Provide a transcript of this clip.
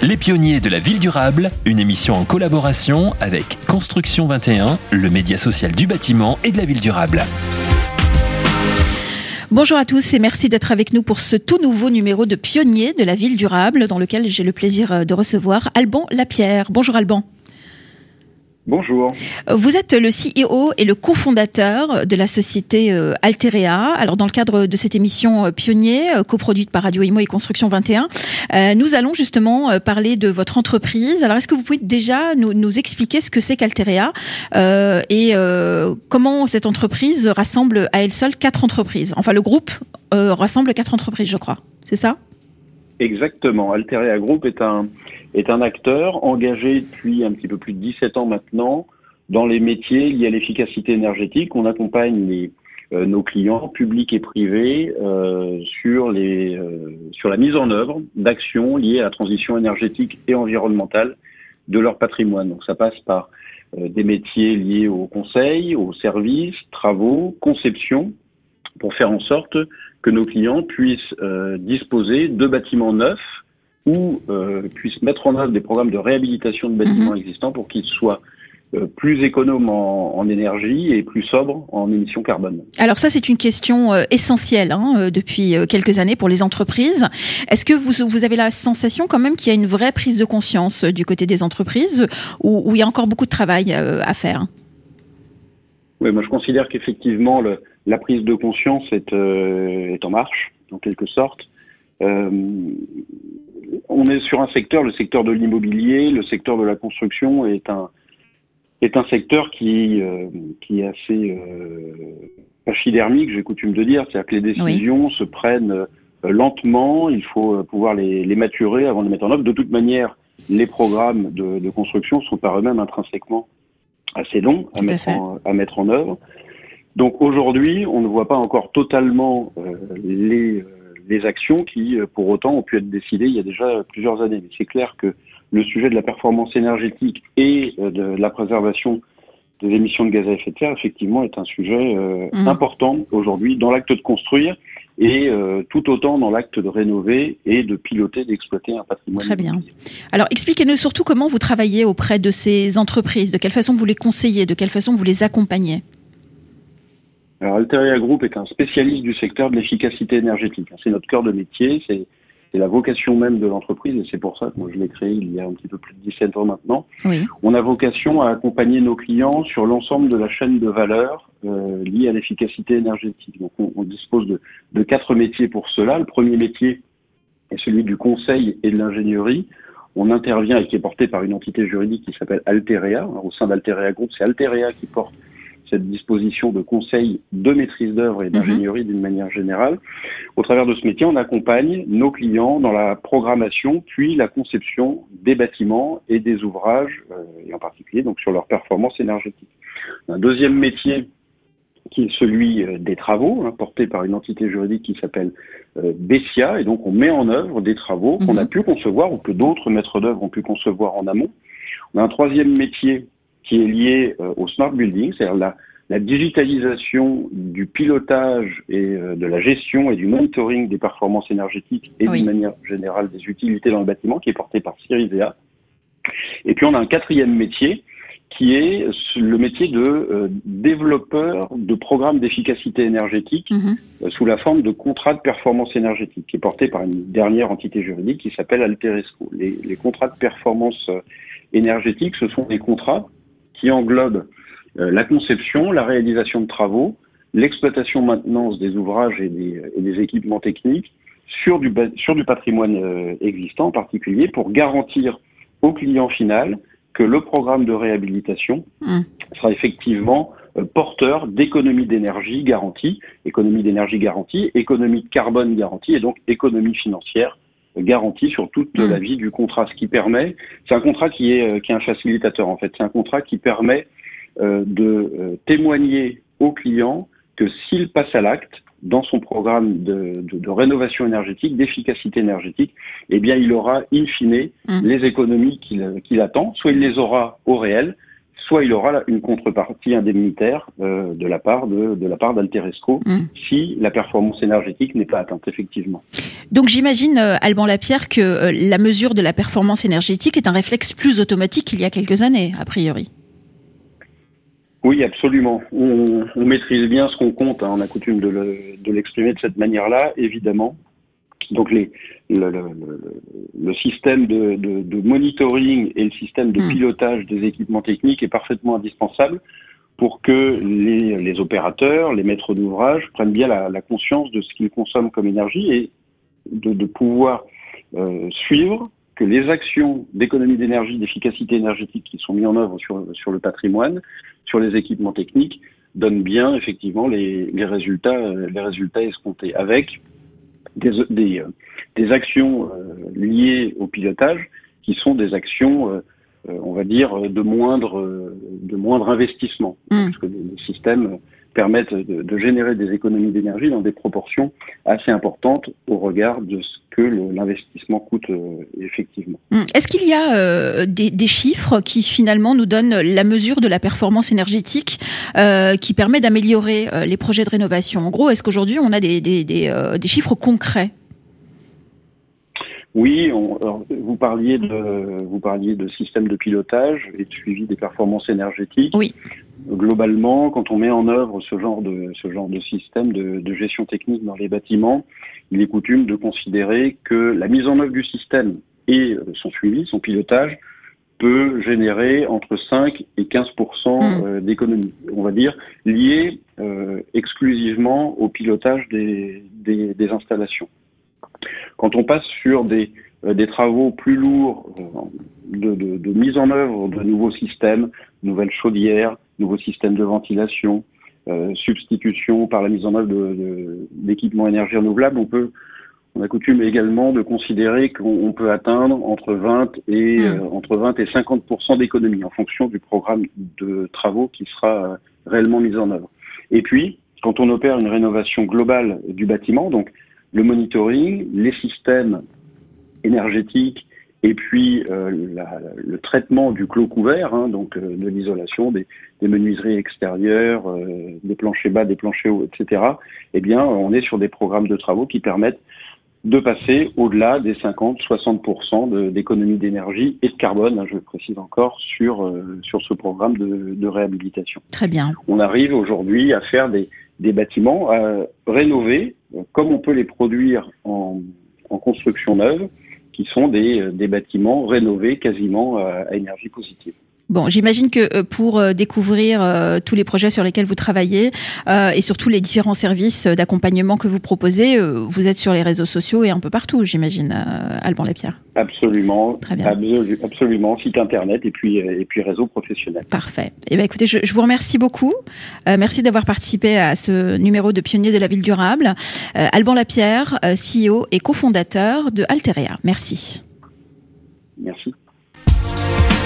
Les pionniers de la ville durable, une émission en collaboration avec Construction 21, le média social du bâtiment et de la ville durable. Bonjour à tous et merci d'être avec nous pour ce tout nouveau numéro de Pionniers de la ville durable dans lequel j'ai le plaisir de recevoir Alban Lapierre. Bonjour Alban. Bonjour. Vous êtes le CEO et le cofondateur de la société euh, Alterea. Alors, dans le cadre de cette émission euh, Pionnier, euh, coproduite par Radio Imo et Construction 21, nous allons justement parler de votre entreprise. Alors, est-ce que vous pouvez déjà nous, expliquer ce que c'est qu'Alterea et comment cette entreprise rassemble à elle seule quatre entreprises? Enfin, le groupe rassemble quatre entreprises, je crois. C'est ça? Exactement. Alterea Group est un est un acteur engagé depuis un petit peu plus de 17 ans maintenant dans les métiers liés à l'efficacité énergétique. On accompagne les, euh, nos clients publics et privés euh, euh, sur la mise en œuvre d'actions liées à la transition énergétique et environnementale de leur patrimoine. Donc ça passe par des métiers liés au conseil, aux services, travaux, conception, pour faire en sorte que nos clients puissent disposer de bâtiments neufs ou euh, puissent mettre en œuvre des programmes de réhabilitation de bâtiments mhm. existants pour qu'ils soient euh, plus économes en, énergie et plus sobres en émissions carbone. Alors ça, c'est une question euh, essentielle hein, depuis quelques années pour les entreprises. Est-ce que vous, vous, avez la sensation quand même qu'il y a une vraie prise de conscience du côté des entreprises ou, il y a encore beaucoup de travail à faire? Oui, moi je considère qu'effectivement la prise de conscience est, est en marche, en quelque sorte. Euh, on est sur un secteur, le secteur de l'immobilier, le secteur de la construction est un est un secteur qui euh, qui est assez euh, pachydermique, j'ai coutume de dire, c'est-à-dire que les décisions se prennent euh, lentement, il faut pouvoir les, les, maturer avant de les mettre en œuvre. De toute manière, les programmes de, de construction sont par eux-mêmes intrinsèquement assez longs à mettre, en, à mettre en œuvre. Donc aujourd'hui, on ne voit pas encore totalement les des actions qui, euh, pour autant, ont pu être décidées il y a déjà plusieurs années. Mais c'est clair que le sujet de la performance énergétique et euh, de la préservation des émissions de gaz à effet de serre, effectivement, est un sujet euh, mmh. important aujourd'hui dans l'acte de construire et tout autant dans l'acte de rénover et de piloter, d'exploiter un patrimoine. Très bien. Alors, expliquez-nous surtout comment vous travaillez auprès de ces entreprises, de quelle façon vous les conseillez, de quelle façon vous les accompagnez. Alors, Alteria Group est un spécialiste du secteur de l'efficacité énergétique. C'est notre cœur de métier, c'est la vocation même de l'entreprise et c'est pour ça que moi je l'ai créé il y a un petit peu plus de 17 ans maintenant. On a vocation à accompagner nos clients sur l'ensemble de la chaîne de valeur euh, liée à l'efficacité énergétique. Donc on, dispose de, de, quatre métiers pour cela. Le premier métier est celui du conseil et de l'ingénierie. On intervient et qui est porté par une entité juridique qui s'appelle Alterea. au sein d'Alterea Group, c'est Alterea qui porte cette disposition de conseil de maîtrise d'œuvre et d'ingénierie d'une manière générale. Au travers de ce métier, on accompagne nos clients dans la programmation puis la conception des bâtiments et des ouvrages, euh, et en particulier donc sur leur performance énergétique. Un deuxième métier qui est celui euh, des travaux, hein, porté par une entité juridique qui s'appelle euh, Bessia, et donc on met en œuvre des travaux qu'on a mhm. pu concevoir ou que d'autres maîtres d'œuvre ont pu concevoir en amont. On a un troisième métier qui est lié euh, au smart building, c'est-à-dire la, la, digitalisation du pilotage et euh, de la gestion et du monitoring des performances énergétiques et d'une manière générale des utilités dans le bâtiment, qui est porté par Cirizea. Et puis on a un quatrième métier qui est le métier de euh, développeur de programmes d'efficacité énergétique mhm. sous la forme de contrats de performance énergétique, qui est porté par une dernière entité juridique qui s'appelle Alteresco. Les, les, contrats de performance énergétique, ce sont des contrats qui englobe euh, la conception, la réalisation de travaux, l'exploitation maintenance des ouvrages et des, et des, équipements techniques sur du, sur du patrimoine euh, existant en particulier pour garantir au client final que le programme de réhabilitation mmh. sera effectivement euh, porteur d'économie d'énergie garantie, économie d'énergie garantie, économie de carbone garantie et donc économie financière garantie sur toute mmh. la vie du contrat, ce qui permet, c'est un contrat qui est, euh, qui est un facilitateur en fait, c'est un contrat qui permet euh, de euh, témoigner au client que s'il passe à l'acte dans son programme de, de, de rénovation énergétique, d'efficacité énergétique, eh bien il aura in fine mmh. les économies qu'il qu'il attend, soit il les aura au réel, soit il aura une contrepartie indemnitaire euh, de la part de, de la part d'Alteresco mm. si la performance énergétique n'est pas atteinte effectivement. Donc j'imagine euh, Alban Lapierre que euh, la mesure de la performance énergétique est un réflexe plus automatique qu'il y a quelques années a priori. Oui, absolument. On, on maîtrise bien ce qu'on compte. Hein. On a coutume de l'exprimer de cette manière-là, évidemment. Donc les, le, le, le, système de, de, de, monitoring et le système de hmm. pilotage des équipements techniques est parfaitement indispensable pour que les, les opérateurs, les maîtres d'ouvrage prennent bien la, la, conscience de ce qu'ils consomment comme énergie et de, de pouvoir euh, suivre que les actions d'économie d'énergie, d'efficacité énergétique qui sont mises en œuvre sur, sur le patrimoine, sur les équipements techniques, donnent bien effectivement les, les résultats, euh, les résultats escomptés avec des, des, euh, des actions euh, liées au pilotage qui sont des actions, euh, on va dire, de moindre, de moindre investissement. Mm. Parce que les systèmes permettent de, générer des économies d'énergie dans des proportions assez importantes au regard de ce que l'investissement coûte effectivement. Mm. Est-ce qu'il y a euh, des, chiffres qui finalement nous donnent la mesure de la performance énergétique euh, qui permet d'améliorer euh, les projets de rénovation? En gros, est-ce qu'aujourd'hui on a des chiffres concrets? Oui, on, vous parliez de vous parliez de système de pilotage et de suivi des performances énergétiques. Oui. Globalement, quand on met en œuvre ce genre de ce genre de système de, de gestion technique dans les bâtiments, il est coutume de considérer que la mise en œuvre du système et son suivi, son pilotage, peut générer entre 5 et 15 mmh. euh, d'économies, on va dire, liées euh, exclusivement au pilotage des, des, des installations. Quand on passe sur des, euh, des travaux plus lourds euh, de, de, de, mise en œuvre de nouveaux systèmes, nouvelles chaudières, nouveaux systèmes de ventilation, euh, substitution par la mise en œuvre d'équipements de, énergie renouvelable, on peut on a coutume également de considérer qu'on peut atteindre entre 20 et mmh. euh, entre 20 et 50% d'économie en fonction du programme de travaux qui sera réellement mis en œuvre. Et puis, quand on opère une rénovation globale du bâtiment, donc le monitoring, les systèmes énergétiques et puis euh, la, le traitement du clos couvert, hein, donc euh, de l'isolation des, des, menuiseries extérieures, euh, des planchers bas, des planchers hauts, etc. Eh bien, on est sur des programmes de travaux qui permettent de passer au-delà des 50-60% d'économie d'énergie et de carbone, hein, je précise encore, sur, sur ce programme de, de réhabilitation. Très bien. On arrive aujourd'hui à faire des, des bâtiments euh, rénovés, comme on peut les produire en, en construction neuve, qui sont des, euh, bâtiments rénovés quasiment à, à énergie positive. Bon, j'imagine que euh, pour euh, découvrir tous les projets sur lesquels vous travaillez euh, et surtout les différents services d'accompagnement que vous proposez, vous êtes sur les réseaux sociaux et un peu partout, j'imagine, Alban Lapierre. Absolument. Très bien. absolument. Site internet et puis et puis réseau professionnel. Parfait. Eh ben écoutez, je, je vous remercie beaucoup. merci d'avoir participé à ce numéro de Pionnier de la ville durable. Alban Lapierre, CEO et cofondateur de Alterea. Merci. Merci.